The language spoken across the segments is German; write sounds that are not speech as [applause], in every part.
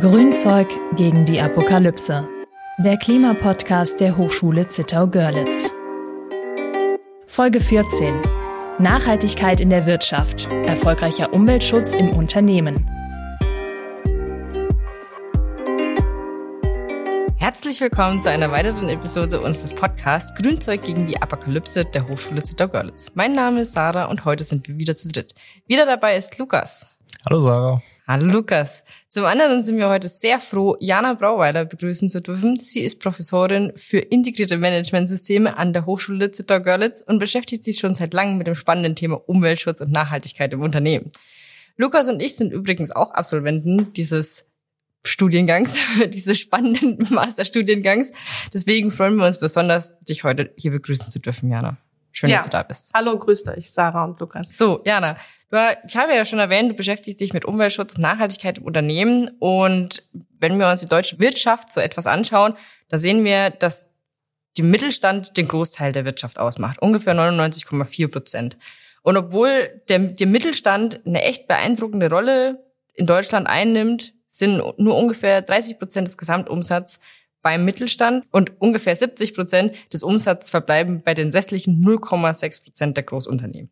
Grünzeug gegen die Apokalypse. Der Klimapodcast der Hochschule Zittau-Görlitz. Folge 14. Nachhaltigkeit in der Wirtschaft. Erfolgreicher Umweltschutz im Unternehmen. Herzlich willkommen zu einer weiteren Episode unseres Podcasts Grünzeug gegen die Apokalypse der Hochschule Zittau-Görlitz. Mein Name ist Sarah und heute sind wir wieder zu dritt. Wieder dabei ist Lukas. Hallo Sarah. Hallo Lukas. Zum anderen sind wir heute sehr froh, Jana Brauweiler begrüßen zu dürfen. Sie ist Professorin für integrierte Managementsysteme an der Hochschule Zittau-Görlitz und beschäftigt sich schon seit langem mit dem spannenden Thema Umweltschutz und Nachhaltigkeit im Unternehmen. Lukas und ich sind übrigens auch Absolventen dieses Studiengangs, [laughs] dieses spannenden [laughs] Masterstudiengangs. Deswegen freuen wir uns besonders, dich heute hier begrüßen zu dürfen, Jana. Schön, ja. dass du da bist. Hallo, grüßt euch, Sarah und Lukas. So, Jana, du, ich habe ja schon erwähnt, du beschäftigst dich mit Umweltschutz und Nachhaltigkeit im Unternehmen. Und wenn wir uns die deutsche Wirtschaft so etwas anschauen, da sehen wir, dass die Mittelstand den Großteil der Wirtschaft ausmacht, ungefähr 99,4 Prozent. Und obwohl der, der Mittelstand eine echt beeindruckende Rolle in Deutschland einnimmt, sind nur ungefähr 30 Prozent des Gesamtumsatzes beim Mittelstand und ungefähr 70 Prozent des Umsatzes verbleiben bei den restlichen 0,6 Prozent der Großunternehmen.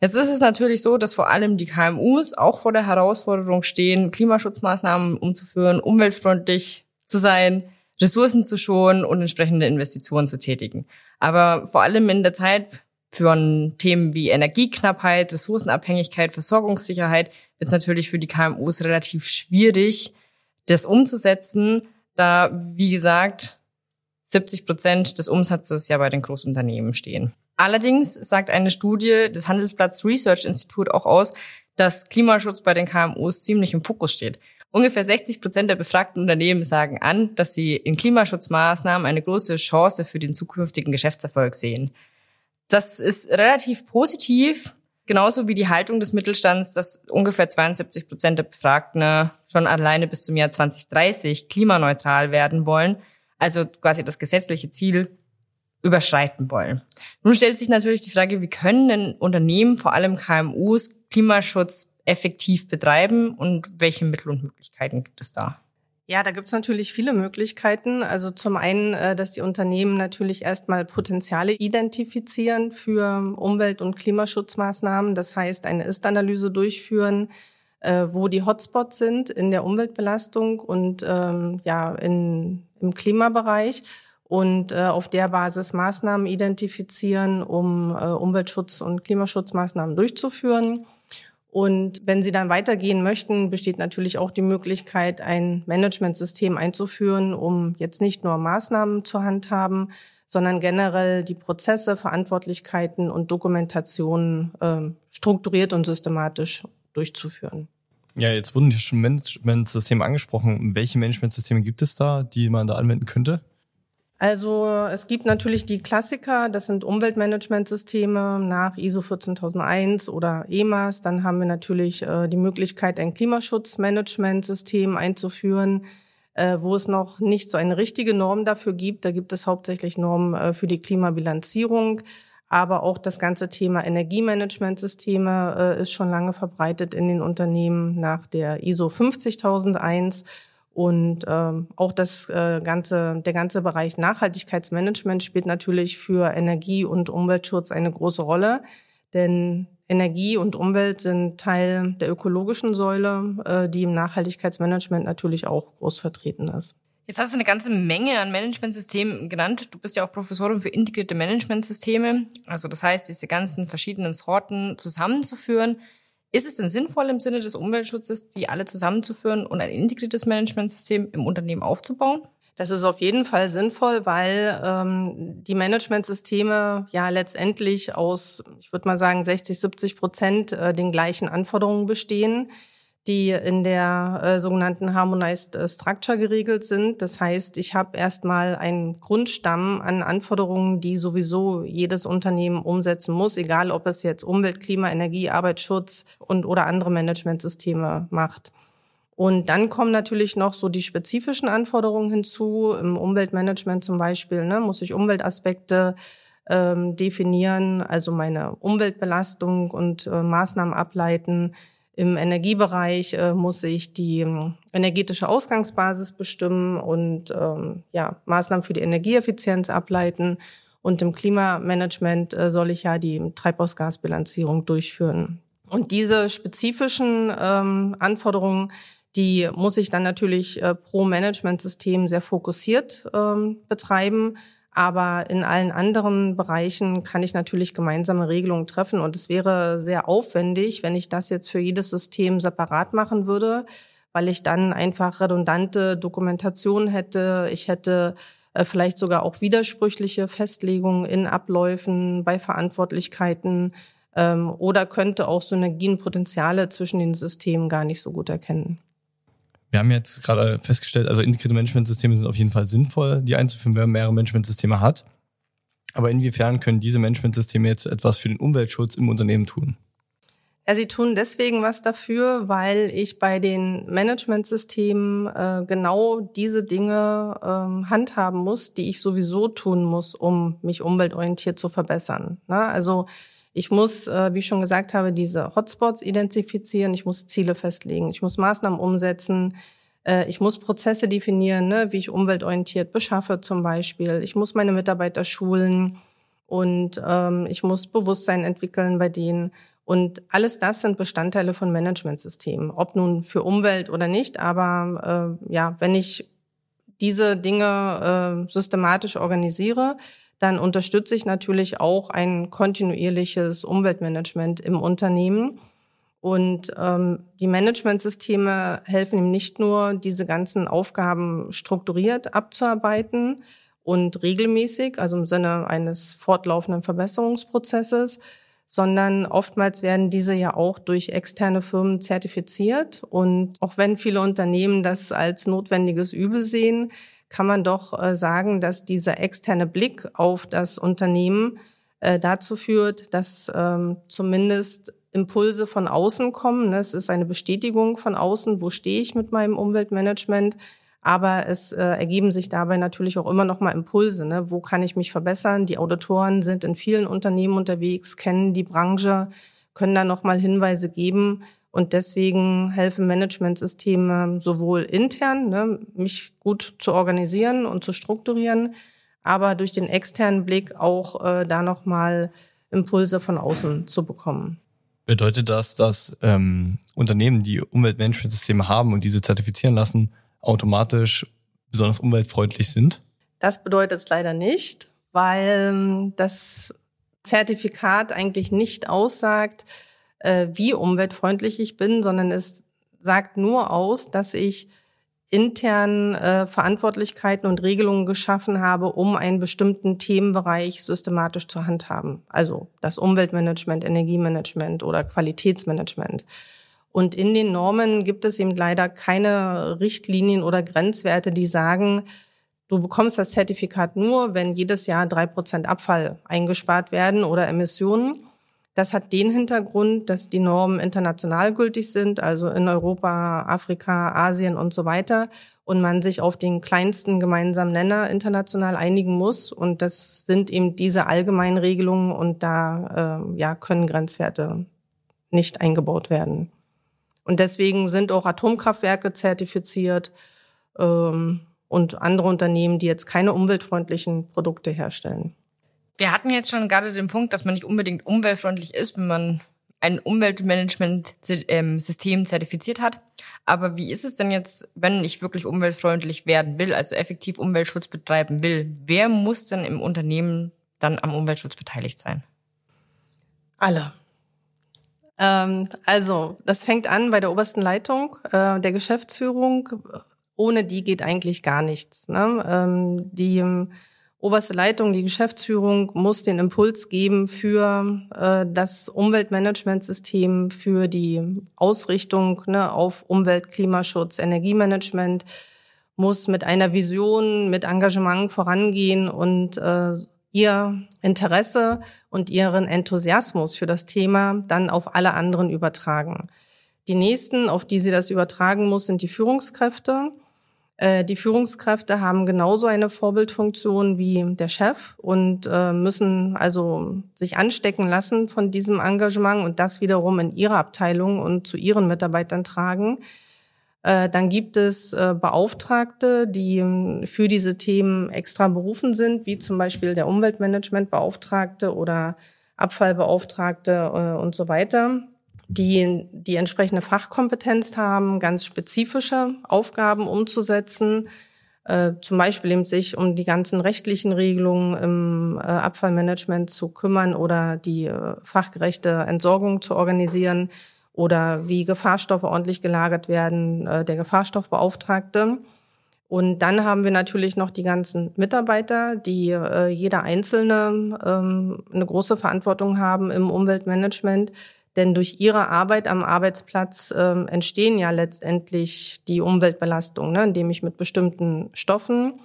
Jetzt ist es natürlich so, dass vor allem die KMUs auch vor der Herausforderung stehen, Klimaschutzmaßnahmen umzuführen, umweltfreundlich zu sein, Ressourcen zu schonen und entsprechende Investitionen zu tätigen. Aber vor allem in der Zeit für Themen wie Energieknappheit, Ressourcenabhängigkeit, Versorgungssicherheit wird es natürlich für die KMUs relativ schwierig, das umzusetzen, da, wie gesagt, 70 Prozent des Umsatzes ja bei den Großunternehmen stehen. Allerdings sagt eine Studie des Handelsplatz Research Institute auch aus, dass Klimaschutz bei den KMUs ziemlich im Fokus steht. Ungefähr 60 Prozent der befragten Unternehmen sagen an, dass sie in Klimaschutzmaßnahmen eine große Chance für den zukünftigen Geschäftserfolg sehen. Das ist relativ positiv, Genauso wie die Haltung des Mittelstands, dass ungefähr 72 Prozent der Befragten schon alleine bis zum Jahr 2030 klimaneutral werden wollen, also quasi das gesetzliche Ziel überschreiten wollen. Nun stellt sich natürlich die Frage, wie können denn Unternehmen, vor allem KMUs, Klimaschutz effektiv betreiben und welche Mittel und Möglichkeiten gibt es da? Ja, da gibt's natürlich viele Möglichkeiten. Also zum einen, äh, dass die Unternehmen natürlich erstmal Potenziale identifizieren für Umwelt- und Klimaschutzmaßnahmen. Das heißt, eine Ist-Analyse durchführen, äh, wo die Hotspots sind in der Umweltbelastung und ähm, ja in, im Klimabereich und äh, auf der Basis Maßnahmen identifizieren, um Umweltschutz- und Klimaschutzmaßnahmen durchzuführen. Und wenn Sie dann weitergehen möchten, besteht natürlich auch die Möglichkeit, ein Managementsystem einzuführen, um jetzt nicht nur Maßnahmen zur Hand haben, sondern generell die Prozesse, Verantwortlichkeiten und Dokumentationen äh, strukturiert und systematisch durchzuführen. Ja, jetzt wurden hier schon Managementsysteme angesprochen. Welche Managementsysteme gibt es da, die man da anwenden könnte? Also es gibt natürlich die Klassiker, das sind Umweltmanagementsysteme nach ISO 14001 oder EMAS. Dann haben wir natürlich äh, die Möglichkeit, ein Klimaschutzmanagementsystem einzuführen, äh, wo es noch nicht so eine richtige Norm dafür gibt. Da gibt es hauptsächlich Normen äh, für die Klimabilanzierung. Aber auch das ganze Thema Energiemanagementsysteme äh, ist schon lange verbreitet in den Unternehmen nach der ISO 50001 und ähm, auch das äh, ganze, der ganze Bereich Nachhaltigkeitsmanagement spielt natürlich für Energie- und Umweltschutz eine große Rolle, denn Energie und Umwelt sind Teil der ökologischen Säule, äh, die im Nachhaltigkeitsmanagement natürlich auch groß vertreten ist. Jetzt hast du eine ganze Menge an Managementsystemen genannt. Du bist ja auch Professorin für integrierte Managementsysteme. Also das heißt, diese ganzen verschiedenen Sorten zusammenzuführen. Ist es denn sinnvoll im Sinne des Umweltschutzes, die alle zusammenzuführen und ein integriertes Managementsystem im Unternehmen aufzubauen? Das ist auf jeden Fall sinnvoll, weil ähm, die Managementsysteme ja letztendlich aus, ich würde mal sagen, 60, 70 Prozent äh, den gleichen Anforderungen bestehen die in der äh, sogenannten Harmonized äh, Structure geregelt sind. Das heißt, ich habe erstmal einen Grundstamm an Anforderungen, die sowieso jedes Unternehmen umsetzen muss, egal ob es jetzt Umwelt, Klima, Energie, Arbeitsschutz und oder andere Managementsysteme macht. Und dann kommen natürlich noch so die spezifischen Anforderungen hinzu. Im Umweltmanagement zum Beispiel ne, muss ich Umweltaspekte ähm, definieren, also meine Umweltbelastung und äh, Maßnahmen ableiten Im Energiebereich äh, muss ich die ähm, energetische Ausgangsbasis bestimmen und ähm, ja, Maßnahmen für die Energieeffizienz ableiten. Und im Klimamanagement äh, soll ich ja die Treibhausgasbilanzierung durchführen. Und diese spezifischen ähm, Anforderungen, die muss ich dann natürlich äh, pro Managementsystem sehr fokussiert ähm, betreiben. Aber in allen anderen Bereichen kann ich natürlich gemeinsame Regelungen treffen. Und es wäre sehr aufwendig, wenn ich das jetzt für jedes System separat machen würde, weil ich dann einfach redundante Dokumentation hätte. Ich hätte äh, vielleicht sogar auch widersprüchliche Festlegungen in Abläufen, bei Verantwortlichkeiten ähm, oder könnte auch Synergienpotenziale zwischen den Systemen gar nicht so gut erkennen. Wir haben jetzt gerade festgestellt, also integrierte Managementsysteme sind auf jeden Fall sinnvoll, die einzuführen, wenn man mehrere Managementsysteme hat. Aber inwiefern können diese Managementsysteme jetzt etwas für den Umweltschutz im Unternehmen tun? Ja, sie tun deswegen was dafür, weil ich bei den Managementsystemen äh, genau diese Dinge ähm, handhaben muss, die ich sowieso tun muss, um mich umweltorientiert zu verbessern. Na, also ich muss, äh, wie ich schon gesagt habe, diese Hotspots identifizieren, ich muss Ziele festlegen, ich muss Maßnahmen umsetzen, äh, ich muss Prozesse definieren, ne, wie ich umweltorientiert beschaffe zum Beispiel. Ich muss meine Mitarbeiter schulen und ähm, ich muss Bewusstsein entwickeln bei denen. Und alles das sind Bestandteile von Managementsystemen, ob nun für Umwelt oder nicht. Aber äh, ja, wenn ich diese Dinge systematisch organisiere, dann unterstütze ich natürlich auch ein kontinuierliches Umweltmanagement im Unternehmen. Und ähm, die Managementsysteme helfen ihm nicht nur, diese ganzen Aufgaben strukturiert abzuarbeiten und regelmäßig, also im Sinne eines fortlaufenden Verbesserungsprozesses, sondern oftmals werden diese ja auch durch externe Firmen zertifiziert. Und auch wenn viele Unternehmen das als notwendiges Übel sehen, kann man doch äh, sagen, dass dieser externe Blick auf das Unternehmen äh, dazu führt, dass ähm, zumindest Impulse von außen kommen. Ne? Es ist eine Bestätigung von außen, wo stehe ich mit meinem Umweltmanagement. Aber es äh, ergeben sich dabei natürlich auch immer noch mal Impulse. Ne? Wo kann ich mich verbessern? Die Auditoren sind in vielen Unternehmen unterwegs, kennen die Branche, können da noch mal Hinweise geben, und deswegen helfen Managementsysteme sowohl intern, ne, mich gut zu organisieren und zu strukturieren, aber durch den externen Blick auch äh, da nochmal Impulse von außen zu bekommen. Bedeutet das, dass ähm, Unternehmen, die Umweltmanagementsysteme haben und diese zertifizieren lassen, automatisch besonders umweltfreundlich sind? Das bedeutet es leider nicht, weil ähm, das Zertifikat eigentlich nicht aussagt, äh, wie umweltfreundlich ich bin, sondern es sagt nur aus, dass ich intern äh, Verantwortlichkeiten und Regelungen geschaffen habe, um einen bestimmten Themenbereich systematisch zu handhaben. Also das Umweltmanagement, Energiemanagement oder Qualitätsmanagement. Und in den Normen gibt es eben leider keine Richtlinien oder Grenzwerte, die sagen, du bekommst das Zertifikat nur, wenn jedes Jahr drei Prozent Abfall eingespart werden oder Emissionen. Das hat den Hintergrund, dass die Normen international gültig sind, also in Europa, Afrika, Asien und so weiter, und man sich auf den kleinsten gemeinsamen Nenner international einigen muss. Und das sind eben diese allgemeinen Regelungen und da äh, ja, können Grenzwerte nicht eingebaut werden. Und deswegen sind auch Atomkraftwerke zertifiziert ähm, und andere Unternehmen, die jetzt keine umweltfreundlichen Produkte herstellen. Wir hatten jetzt schon gerade den Punkt, dass man nicht unbedingt umweltfreundlich ist, wenn man ein Umweltmanagement-System zertifiziert hat. Aber wie ist es denn jetzt, wenn ich wirklich umweltfreundlich werden will, also effektiv Umweltschutz betreiben will? Wer muss denn im Unternehmen dann am Umweltschutz beteiligt sein? Alle. Ähm, also, das fängt an bei der obersten Leitung äh, der Geschäftsführung. Ohne die geht eigentlich gar nichts. Ne? Ähm, die oberste Leitung, die Geschäftsführung muss den Impuls geben für äh, das Umweltmanagementsystem, für die Ausrichtung ne, auf Umwelt, Klimaschutz, Energiemanagement, muss mit einer Vision, mit Engagement vorangehen und äh, ihr Interesse und ihren Enthusiasmus für das Thema dann auf alle anderen übertragen. Die nächsten, auf die sie das übertragen muss, sind die Führungskräfte die Führungskräfte haben genauso eine Vorbildfunktion wie der Chef und äh, müssen also sich anstecken lassen von diesem Engagement und das wiederum in ihre Abteilung und zu ihren Mitarbeitern tragen. Äh, dann gibt es Beauftragte, die für diese Themen extra berufen sind, wie zum Beispiel der Umweltmanagementbeauftragte oder Abfallbeauftragte und so weiter die die entsprechende Fachkompetenz haben, ganz spezifische Aufgaben umzusetzen, äh, zum Beispiel eben sich um die ganzen rechtlichen Regelungen im äh, Abfallmanagement zu kümmern oder die äh, fachgerechte Entsorgung zu organisieren oder wie Gefahrstoffe ordentlich gelagert werden, äh, der Gefahrstoffbeauftragte. Und dann haben wir natürlich noch die ganzen Mitarbeiter, die äh, jeder Einzelne ähm, eine große Verantwortung haben im Umweltmanagement denn durch ihre Arbeit am Arbeitsplatz äh, entstehen ja letztendlich die Umweltbelastungen, ne, indem ich mit bestimmten Stoffen,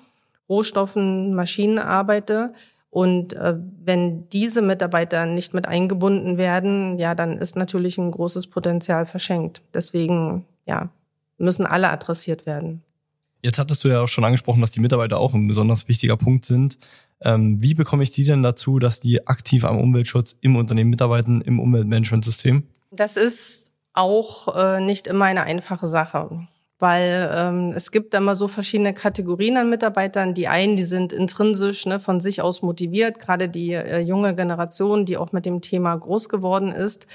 Rohstoffen, Maschinen arbeite. Und äh, wenn diese Mitarbeiter nicht mit eingebunden werden, ja, dann ist natürlich ein großes Potenzial verschenkt. Deswegen, ja, müssen alle adressiert werden. Jetzt hattest du ja auch schon angesprochen, dass die Mitarbeiter auch ein besonders wichtiger Punkt sind. Ähm, wie bekomme ich die denn dazu, dass die aktiv am Umweltschutz im Unternehmen mitarbeiten, im Umweltmanagementsystem? Das ist auch äh, nicht immer eine einfache Sache, weil ähm, es gibt mal so verschiedene Kategorien an Mitarbeitern. Die einen, die sind intrinsisch ne, von sich aus motiviert, gerade die äh, junge Generation, die auch mit dem Thema groß geworden ist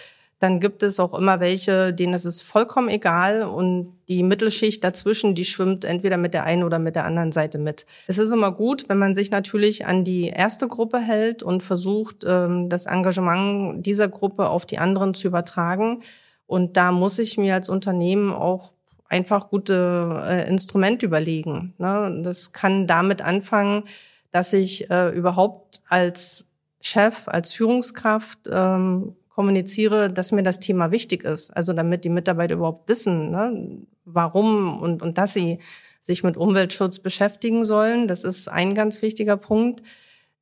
dann gibt es auch immer welche, denen ist es vollkommen egal und die Mittelschicht dazwischen, die schwimmt entweder mit der einen oder mit der anderen Seite mit. Es ist immer gut, wenn man sich natürlich an die erste Gruppe hält und versucht, ähm, das Engagement dieser Gruppe auf die anderen zu übertragen. Und da muss ich mir als Unternehmen auch einfach gute äh, Instrumente überlegen. Ne? Das kann damit anfangen, dass ich äh, überhaupt als Chef, als Führungskraft ähm, kommuniziere, dass mir das Thema wichtig ist. Also damit die Mitarbeiter überhaupt wissen, ne, warum und, und dass sie sich mit Umweltschutz beschäftigen sollen. Das ist ein ganz wichtiger Punkt.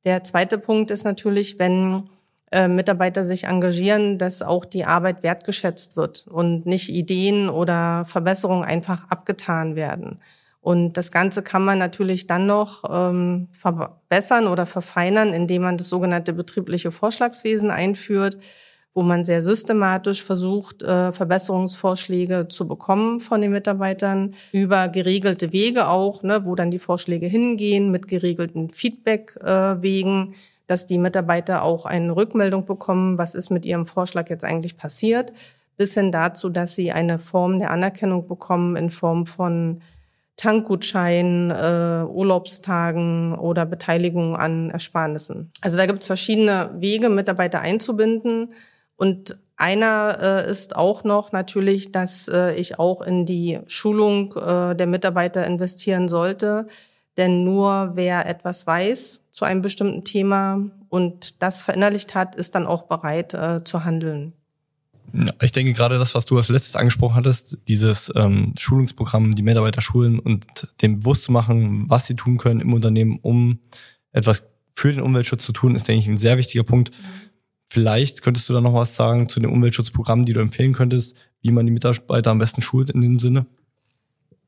Der zweite Punkt ist natürlich, wenn äh, Mitarbeiter sich engagieren, dass auch die Arbeit wertgeschätzt wird und nicht Ideen oder Verbesserungen einfach abgetan werden. Und das Ganze kann man natürlich dann noch ähm, verbessern oder verfeinern, indem man das sogenannte betriebliche Vorschlagswesen einführt wo man sehr systematisch versucht, äh, Verbesserungsvorschläge zu bekommen von den Mitarbeitern über geregelte Wege auch, ne, wo dann die Vorschläge hingehen mit geregelten Feedbackwegen, dass die Mitarbeiter auch eine Rückmeldung bekommen, was ist mit ihrem Vorschlag jetzt eigentlich passiert, bis hin dazu, dass sie eine Form der Anerkennung bekommen in Form von Tankgutscheinen, äh, Urlaubstagen oder Beteiligung an Ersparnissen. Also da gibt es verschiedene Wege, Mitarbeiter einzubinden. Und einer äh, ist auch noch natürlich, dass äh, ich auch in die Schulung äh, der Mitarbeiter investieren sollte. Denn nur wer etwas weiß zu einem bestimmten Thema und das verinnerlicht hat, ist dann auch bereit äh, zu handeln. Ich denke gerade das, was du als letztes angesprochen hattest, dieses ähm, Schulungsprogramm, die Mitarbeiter schulen und dem bewusst zu machen, was sie tun können im Unternehmen, um etwas für den Umweltschutz zu tun, ist, denke ich, ein sehr wichtiger Punkt. Mhm Vielleicht könntest du da noch was sagen zu den Umweltschutzprogrammen, die du empfehlen könntest, wie man die Mitarbeiter am besten schult in dem Sinne?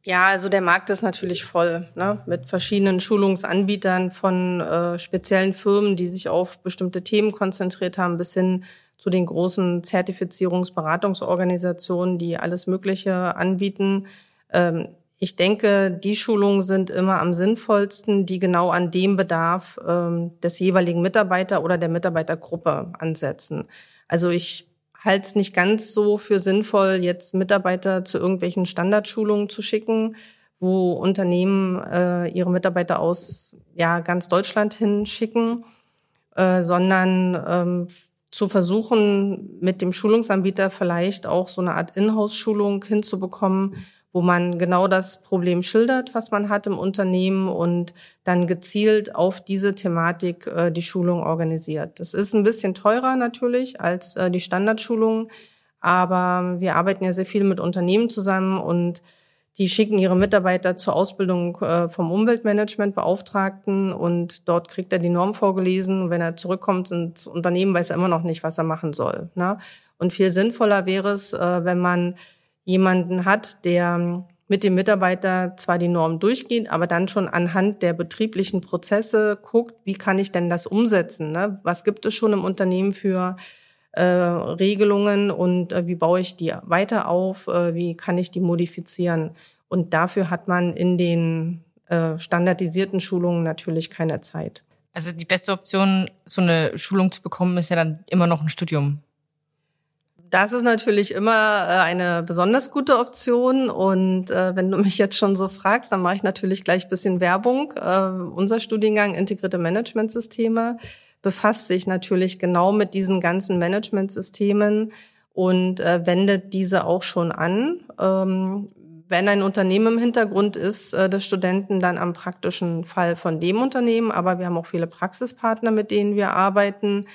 Ja, also der Markt ist natürlich voll ne? mit verschiedenen Schulungsanbietern von äh, speziellen Firmen, die sich auf bestimmte Themen konzentriert haben, bis hin zu den großen Zertifizierungsberatungsorganisationen, die alles Mögliche anbieten. Ähm, ich denke, die Schulungen sind immer am sinnvollsten, die genau an dem Bedarf ähm, des jeweiligen Mitarbeiter oder der Mitarbeitergruppe ansetzen. Also ich halte es nicht ganz so für sinnvoll, jetzt Mitarbeiter zu irgendwelchen Standardschulungen zu schicken, wo Unternehmen äh, ihre Mitarbeiter aus ja ganz Deutschland hinschicken, äh, sondern ähm, zu versuchen, mit dem Schulungsanbieter vielleicht auch so eine Art Inhouse-Schulung hinzubekommen, wo man genau das Problem schildert, was man hat im Unternehmen und dann gezielt auf diese Thematik äh, die Schulung organisiert. Das ist ein bisschen teurer natürlich als äh, die Standardschulung, aber wir arbeiten ja sehr viel mit Unternehmen zusammen und die schicken ihre Mitarbeiter zur Ausbildung äh, vom Umweltmanagementbeauftragten und dort kriegt er die Norm vorgelesen. Und wenn er zurückkommt ins Unternehmen, weiß er immer noch nicht, was er machen soll. Ne? Und viel sinnvoller wäre es, äh, wenn man jemanden hat, der mit dem Mitarbeiter zwar die Norm durchgeht, aber dann schon anhand der betrieblichen Prozesse guckt, wie kann ich denn das umsetzen? Ne? Was gibt es schon im Unternehmen für äh, Regelungen und äh, wie baue ich die weiter auf? Äh, wie kann ich die modifizieren? Und dafür hat man in den äh, standardisierten Schulungen natürlich keine Zeit. Also die beste Option, so eine Schulung zu bekommen, ist ja dann immer noch ein Studium. Das ist natürlich immer äh, eine besonders gute Option. Und äh, wenn du mich jetzt schon so fragst, dann mache ich natürlich gleich bisschen Werbung. Äh, unser Studiengang Integrierte Managementsysteme befasst sich natürlich genau mit diesen ganzen Managementsystemen und wendet diese auch schon an. Ähm, wenn ein Unternehmen im Hintergrund ist äh, des Studenten, dann am praktischen Fall von dem Unternehmen. Aber wir haben auch viele Praxispartner, mit denen wir arbeiten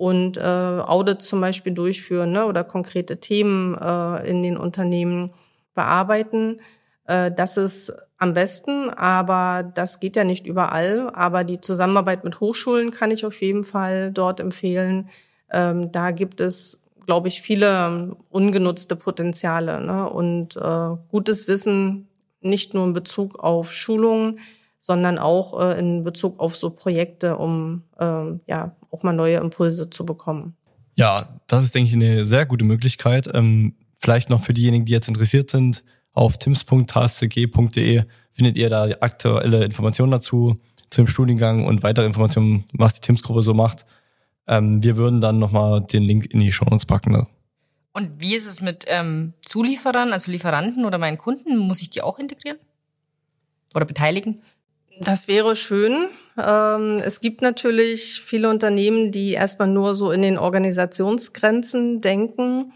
und äh, Audits zum Beispiel durchführen ne, oder konkrete Themen äh, in den Unternehmen bearbeiten. Äh, das ist am besten, aber das geht ja nicht überall. Aber die Zusammenarbeit mit Hochschulen kann ich auf jeden Fall dort empfehlen. Ähm, da gibt es, glaube ich, viele ungenutzte Potenziale ne? und äh, gutes Wissen nicht nur in Bezug auf Schulungen, sondern auch äh, in Bezug auf so Projekte, um äh, ja auch mal neue Impulse zu bekommen. Ja, das ist, denke ich, eine sehr gute Möglichkeit. Ähm, vielleicht noch für diejenigen, die jetzt interessiert sind, auf tims.hscg.de findet ihr da die aktuelle Informationen dazu, zum Studiengang und weitere Informationen, was die Tims-Gruppe so macht. Ähm, wir würden dann nochmal den Link in die Show Notes packen. Ne? Und wie ist es mit ähm, Zulieferern, also Lieferanten oder meinen Kunden? Muss ich die auch integrieren? Oder beteiligen? Das wäre schön. Ähm, es gibt natürlich viele Unternehmen, die erstmal nur so in den Organisationsgrenzen denken.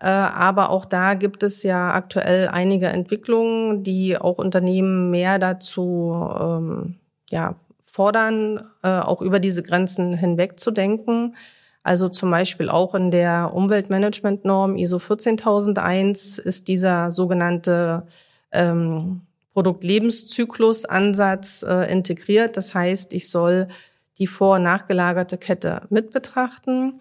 Äh, aber auch da gibt es ja aktuell einige Entwicklungen, die auch Unternehmen mehr dazu ähm, ja, fordern, äh, auch über diese Grenzen hinweg zu denken. Also zum Beispiel auch in der Umweltmanagementnorm ISO 14001 ist dieser sogenannte ähm, Produktlebenszyklusansatz äh, integriert. Das heißt, ich soll die vor- und nachgelagerte Kette mit betrachten.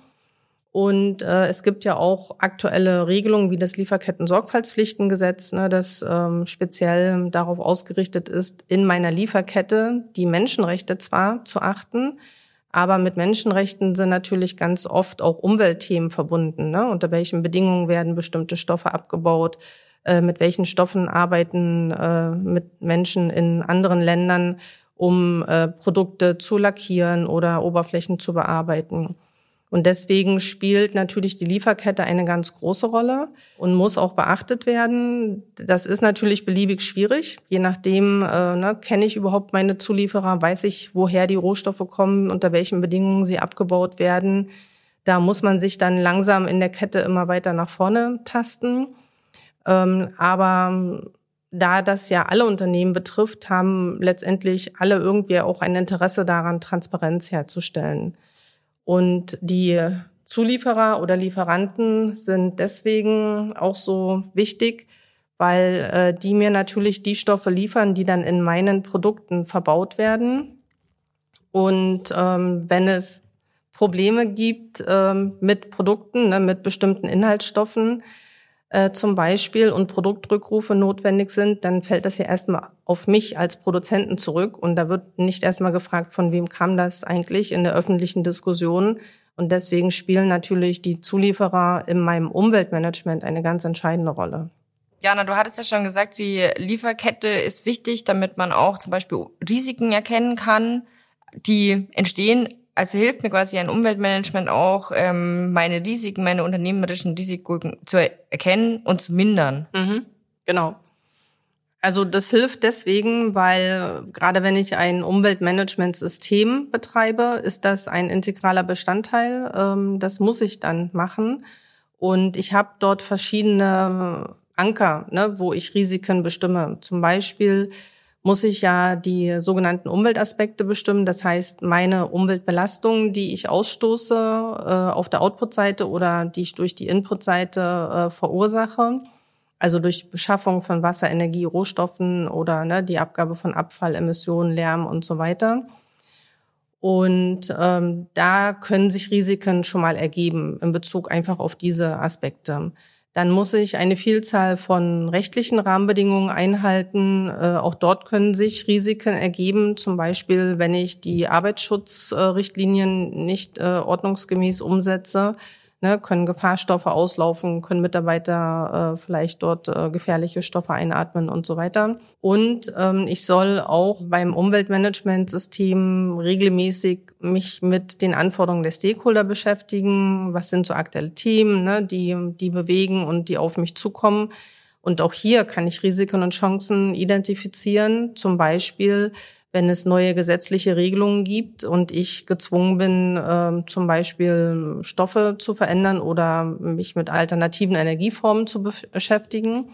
Und äh, es gibt ja auch aktuelle Regelungen wie das Lieferketten-Sorgfaltspflichtengesetz, ne, das ähm, speziell darauf ausgerichtet ist, in meiner Lieferkette die Menschenrechte zwar zu achten, aber mit Menschenrechten sind natürlich ganz oft auch Umweltthemen verbunden. Ne? Unter welchen Bedingungen werden bestimmte Stoffe abgebaut? Äh, mit welchen Stoffen arbeiten äh, mit Menschen in anderen Ländern, um äh, Produkte zu lackieren oder Oberflächen zu bearbeiten. Und deswegen spielt natürlich die Lieferkette eine ganz große Rolle und muss auch beachtet werden. Das ist natürlich beliebig schwierig. Je nachdem, äh, ne, kenne ich überhaupt meine Zulieferer, weiß ich, woher die Rohstoffe kommen, unter welchen Bedingungen sie abgebaut werden. Da muss man sich dann langsam in der Kette immer weiter nach vorne tasten. Ähm, aber da das ja alle Unternehmen betrifft, haben letztendlich alle irgendwie auch ein Interesse daran, Transparenz herzustellen. Und die Zulieferer oder Lieferanten sind deswegen auch so wichtig, weil äh, die mir natürlich die Stoffe liefern, die dann in meinen Produkten verbaut werden. Und ähm, wenn es Probleme gibt ähm, mit Produkten, ne, mit bestimmten Inhaltsstoffen, äh, zum Beispiel und Produktrückrufe notwendig sind, dann fällt das ja erstmal auf mich als Produzenten zurück und da wird nicht erstmal gefragt, von wem kam das eigentlich in der öffentlichen Diskussion. Und deswegen spielen natürlich die Zulieferer in meinem Umweltmanagement eine ganz entscheidende Rolle. Jana, du hattest ja schon gesagt, die Lieferkette ist wichtig, damit man auch zum Beispiel Risiken erkennen kann, die entstehen also hilft mir quasi ein Umweltmanagement auch, ähm, meine Risiken, meine unternehmerischen Risiken zu erkennen und zu mindern. Mhm, genau. Also das hilft deswegen, weil gerade wenn ich ein Umweltmanagementsystem betreibe, ist das ein integraler Bestandteil. Ähm, das muss ich dann machen. Und ich habe dort verschiedene Anker, ne, wo ich Risiken bestimme. Zum Beispiel muss ich ja die sogenannten Umweltaspekte bestimmen. Das heißt, meine Umweltbelastungen, die ich ausstoße äh, auf der Output-Seite oder die ich durch die Input-Seite äh, verursache, also durch Beschaffung von Wasser, Energie, Rohstoffen oder ne, die Abgabe von Abfall, Emissionen, Lärm und so weiter. Und ähm, da können sich Risiken schon mal ergeben in Bezug einfach auf diese Aspekte. Dann muss ich eine Vielzahl von rechtlichen Rahmenbedingungen einhalten. Äh, auch dort können sich Risiken ergeben, zum Beispiel wenn ich die Arbeitsschutzrichtlinien nicht äh, ordnungsgemäß umsetze ne, können Gefahrstoffe auslaufen, können Mitarbeiter äh, vielleicht dort äh, gefährliche Stoffe einatmen und so weiter. Und ähm, ich soll auch beim Umweltmanagementsystem regelmäßig mich mit den Anforderungen der Stakeholder beschäftigen. Was sind so aktuelle Themen, ne, die, die bewegen und die auf mich zukommen? Und auch hier kann ich Risiken und Chancen identifizieren. Zum Beispiel, wenn es neue gesetzliche Regelungen gibt und ich gezwungen bin, äh, zum Beispiel Stoffe zu verändern oder mich mit alternativen Energieformen zu beschäftigen.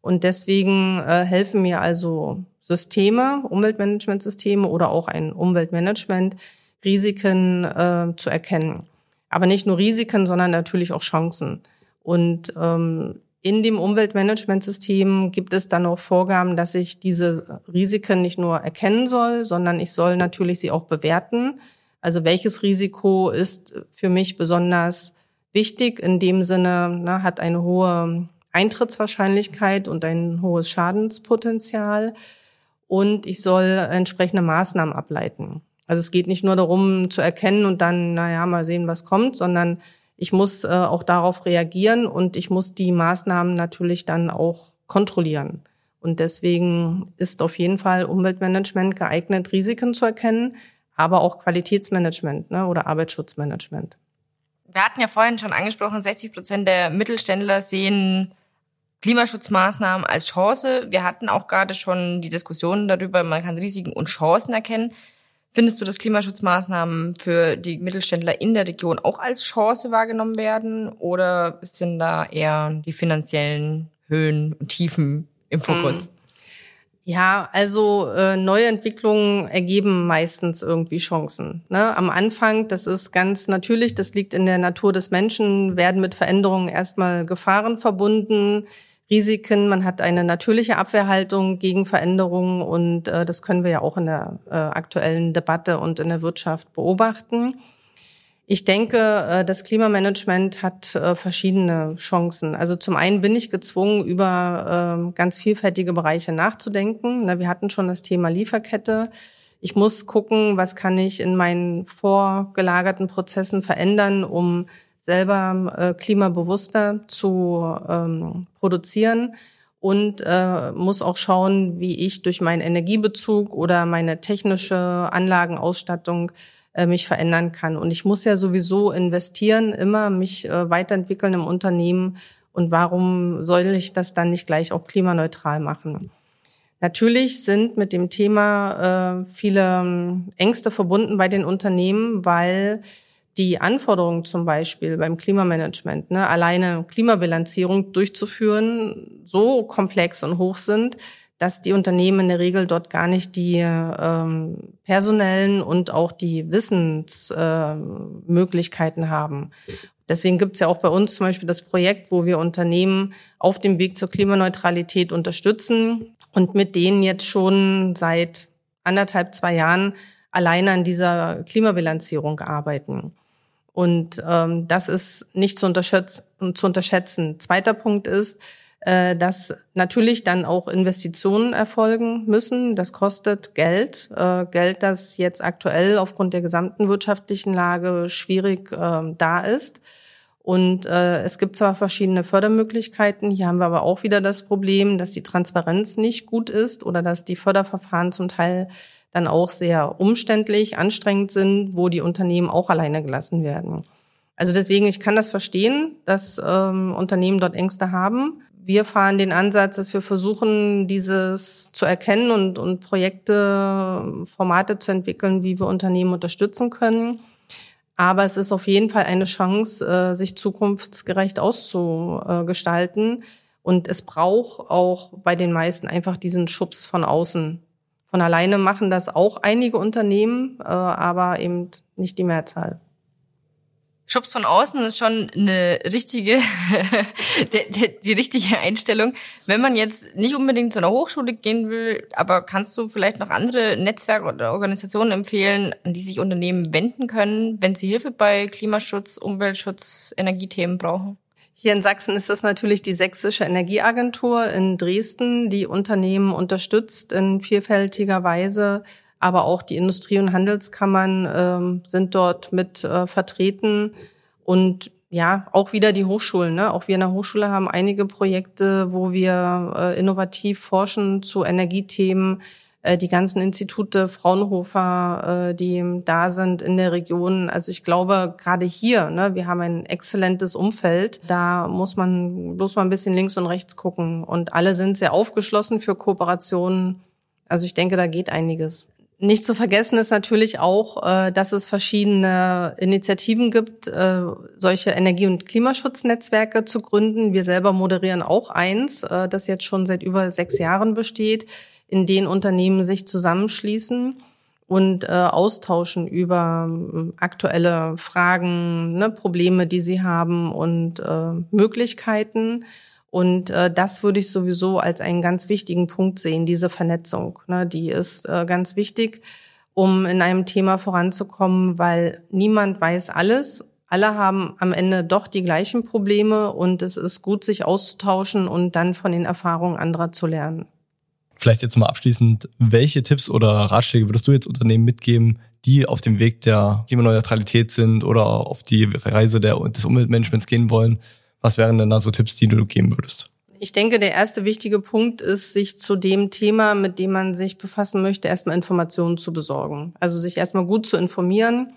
Und deswegen äh, helfen mir also Systeme, Umweltmanagementsysteme oder auch ein Umweltmanagement, Risiken äh, zu erkennen. Aber nicht nur Risiken, sondern natürlich auch Chancen. Und ähm, in dem Umweltmanagementsystem gibt es dann auch Vorgaben, dass ich diese Risiken nicht nur erkennen soll, sondern ich soll natürlich sie auch bewerten. Also welches Risiko ist für mich besonders wichtig in dem Sinne, ne, hat eine hohe Eintrittswahrscheinlichkeit und ein hohes Schadenspotenzial. Und ich soll entsprechende Maßnahmen ableiten. Also es geht nicht nur darum zu erkennen und dann, naja, mal sehen, was kommt, sondern ich muss äh, auch darauf reagieren und ich muss die Maßnahmen natürlich dann auch kontrollieren. Und deswegen ist auf jeden Fall Umweltmanagement geeignet, Risiken zu erkennen, aber auch Qualitätsmanagement ne, oder Arbeitsschutzmanagement. Wir hatten ja vorhin schon angesprochen, 60 Prozent der Mittelständler sehen Klimaschutzmaßnahmen als Chance. Wir hatten auch gerade schon die Diskussion darüber, man kann Risiken und Chancen erkennen. Findest du, dass Klimaschutzmaßnahmen für die Mittelständler in der Region auch als Chance wahrgenommen werden oder sind da eher die finanziellen Höhen und Tiefen im Fokus? Mm. Ja, also äh, neue Entwicklungen ergeben meistens irgendwie Chancen. Ne? Am Anfang, das ist ganz natürlich, das liegt in der Natur des Menschen, werden mit Veränderungen erstmal Gefahren verbunden. Risiken, man hat eine natürliche Abwehrhaltung gegen Veränderungen und äh, das können wir ja auch in der äh, aktuellen Debatte und in der Wirtschaft beobachten. Ich denke, äh, das Klimamanagement hat äh, verschiedene Chancen. Also zum einen bin ich gezwungen, über äh, ganz vielfältige Bereiche nachzudenken. Wir hatten schon das Thema Lieferkette. Ich muss gucken, was kann ich in meinen vorgelagerten Prozessen verändern, um selber äh, klimabewusster zu ähm, produzieren und äh, muss auch schauen, wie ich durch meinen Energiebezug oder meine technische Anlagenausstattung äh, mich verändern kann. Und ich muss ja sowieso investieren, immer mich äh, weiterentwickeln im Unternehmen. Und warum soll ich das dann nicht gleich auch klimaneutral machen? Natürlich sind mit dem Thema äh, viele ähm, Ängste verbunden bei den Unternehmen, weil die Anforderungen zum Beispiel beim Klimamanagement, ne, alleine Klimabilanzierung durchzuführen, so komplex und hoch sind, dass die Unternehmen in der Regel dort gar nicht die ähm, personellen und auch die Wissensmöglichkeiten äh, haben. Deswegen gibt es ja auch bei uns zum Beispiel das Projekt, wo wir Unternehmen auf dem Weg zur Klimaneutralität unterstützen und mit denen jetzt schon seit anderthalb, zwei Jahren alleine an dieser Klimabilanzierung arbeiten. Und ähm, das ist nicht zu unterschätzen, zu unterschätzen. Zweiter Punkt ist, äh, dass natürlich dann auch Investitionen erfolgen müssen. Das kostet Geld. Äh, Geld, das jetzt aktuell aufgrund der gesamten wirtschaftlichen Lage schwierig äh, da ist. Und äh, es gibt zwar verschiedene Fördermöglichkeiten, hier haben wir aber auch wieder das Problem, dass die Transparenz nicht gut ist oder dass die Förderverfahren zum Teil dann auch sehr umständlich, anstrengend sind, wo die Unternehmen auch alleine gelassen werden. Also deswegen, ich kann das verstehen, dass ähm, Unternehmen dort Ängste haben. Wir fahren den Ansatz, dass wir versuchen, dieses zu erkennen und, und Projekte, Formate zu entwickeln, wie wir Unternehmen unterstützen können. Aber es ist auf jeden Fall eine Chance, äh, sich zukunftsgerecht auszugestalten. Und es braucht auch bei den meisten einfach diesen Schubs von außen. Von alleine machen das auch einige Unternehmen, äh, aber eben nicht die Mehrzahl. Schubs von außen ist schon eine richtige, [laughs] die, die richtige Einstellung. Wenn man jetzt nicht unbedingt zu einer Hochschule gehen will, aber kannst du vielleicht noch andere Netzwerke oder Organisationen empfehlen, an die sich Unternehmen wenden können, wenn sie Hilfe bei Klimaschutz, Umweltschutz, Energiethemen brauchen? Hier in Sachsen ist das natürlich die Sächsische Energieagentur in Dresden, die Unternehmen unterstützt in vielfältiger Weise. Aber auch die Industrie- und Handelskammern ähm, sind dort mit äh, vertreten. Und ja, auch wieder die Hochschulen. Ne? Auch wir in der Hochschule haben einige Projekte, wo wir äh, innovativ forschen zu Energiethemen. Äh, die ganzen Institute, Fraunhofer, äh, die da sind in der Region. Also ich glaube, gerade hier, ne, wir haben ein exzellentes Umfeld. Da muss man bloß mal ein bisschen links und rechts gucken. Und alle sind sehr aufgeschlossen für Kooperationen. Also ich denke, da geht einiges. Nicht zu vergessen ist natürlich auch, äh, dass es verschiedene Initiativen gibt, solche Energie- und Klimaschutznetzwerke zu gründen. Wir selber moderieren auch eins, das jetzt schon seit über sechs Jahren besteht, in denen Unternehmen sich zusammenschließen und austauschen über aktuelle Fragen, ne, Probleme, die sie haben und Möglichkeiten. Und äh, das würde ich sowieso als einen ganz wichtigen Punkt sehen, diese Vernetzung. Ne? Die ist äh, ganz wichtig, um in einem Thema voranzukommen, weil niemand weiß alles. Alle haben am Ende doch die gleichen Probleme und es ist gut, sich auszutauschen und dann von den Erfahrungen anderer zu lernen. Vielleicht jetzt mal abschließend, welche Tipps oder Ratschläge würdest du jetzt Unternehmen mitgeben, die auf dem Weg der Klimaneutralität sind oder auf die Reise der, des Umweltmanagements gehen wollen? Was wären denn da so Tipps, die du geben würdest? Ich denke, der erste wichtige Punkt ist, sich zu dem Thema, mit dem man sich befassen möchte, erstmal Informationen zu besorgen. Also sich erstmal gut zu informieren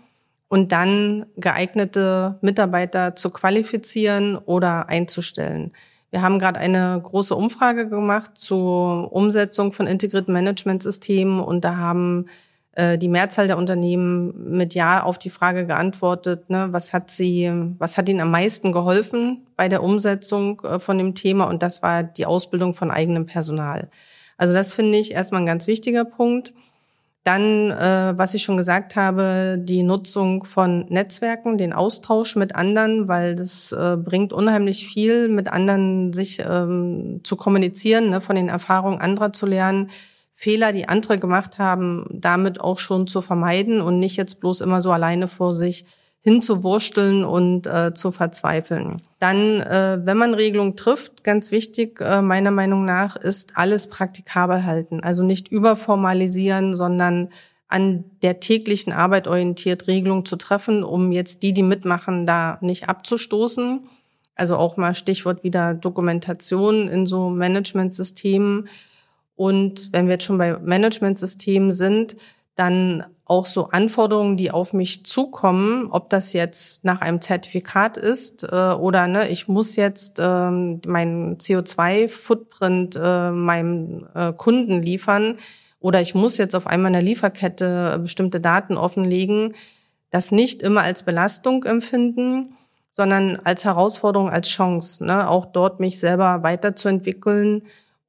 und dann geeignete Mitarbeiter zu qualifizieren oder einzustellen. Wir haben gerade eine große Umfrage gemacht zur Umsetzung von integrierten Managementsystemen und da haben äh, die Mehrzahl der Unternehmen mit Ja auf die Frage geantwortet, ne, was hat sie, was hat ihnen am meisten geholfen bei der Umsetzung äh, von dem Thema und das war die Ausbildung von eigenem Personal. Also das finde ich erstmal ein ganz wichtiger Punkt. Dann, äh, was ich schon gesagt habe, die Nutzung von Netzwerken, den Austausch mit anderen, weil das äh, bringt unheimlich viel, mit anderen sich ähm, zu kommunizieren, ne, von den Erfahrungen anderer zu lernen Fehler, die andere gemacht haben, damit auch schon zu vermeiden und nicht jetzt bloß immer so alleine vor sich hinzuwursteln und äh, zu verzweifeln. Dann, äh, wenn man Regelungen trifft, ganz wichtig äh, meiner Meinung nach, ist alles praktikabel halten. Also nicht überformalisieren, sondern an der täglichen Arbeit orientiert Regelungen zu treffen, um jetzt die, die mitmachen, da nicht abzustoßen. Also auch mal Stichwort wieder Dokumentation in so Managementsystemen und wenn wir jetzt schon bei Managementsystemen sind, dann auch so Anforderungen, die auf mich zukommen, ob das jetzt nach einem Zertifikat ist äh, oder ne, ich muss jetzt ähm, meinen CO2-Footprint äh, meinem äh, Kunden liefern oder ich muss jetzt auf einmal in der Lieferkette bestimmte Daten offenlegen, das nicht immer als Belastung empfinden, sondern als Herausforderung, als Chance, ne, auch dort mich selber weiterzuentwickeln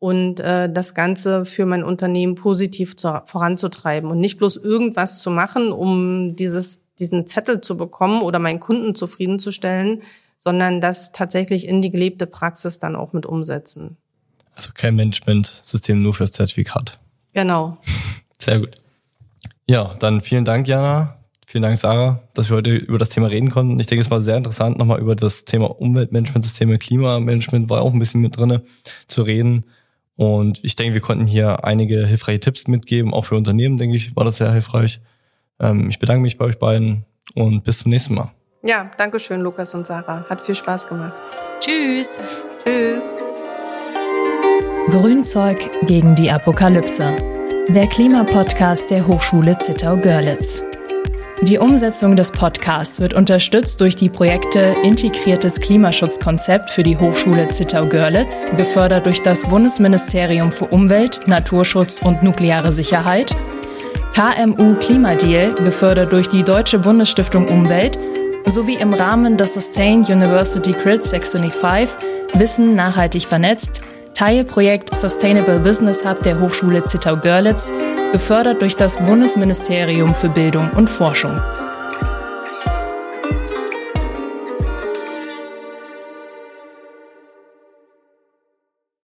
und äh, das Ganze für mein Unternehmen positiv zu, voranzutreiben und nicht bloß irgendwas zu machen, um dieses, diesen Zettel zu bekommen oder meinen Kunden zufriedenzustellen, sondern das tatsächlich in die gelebte Praxis dann auch mit umsetzen. Also kein Management-System nur fürs Zertifikat. Genau. [laughs] Sehr gut. Ja, dann vielen Dank, Jana. Vielen Dank, Sarah, dass wir heute über das Thema reden konnten. Ich denke, es war sehr interessant, nochmal über das Thema Umweltmanagementsysteme, Klimamanagement war auch ein bisschen mit drinne zu reden. Und ich denke, wir konnten hier einige hilfreiche Tipps mitgeben, auch für Unternehmen, denke ich, war das sehr hilfreich. Ähm, ich bedanke mich bei euch beiden und bis zum nächsten Mal. Ja, danke schön, Lukas und Sarah. Hat viel Spaß gemacht. Tschüss. Tschüss. Grünzeug gegen die Apokalypse. Der Klimapodcast der Hochschule Zittau-Görlitz. Die Umsetzung des Podcasts wird unterstützt durch die Projekte Integriertes Klimaschutzkonzept für die Hochschule Zittau-Görlitz, gefördert durch das Bundesministerium für Umwelt, Naturschutz und nukleare Sicherheit, KMU Klimadeal, gefördert durch die Deutsche Bundesstiftung Umwelt, sowie im Rahmen des Sustain University Grid 625 Wissen nachhaltig vernetzt, Teilprojekt Sustainable Business Hub der Hochschule Zittau-Görlitz gefördert durch das Bundesministerium für Bildung und Forschung.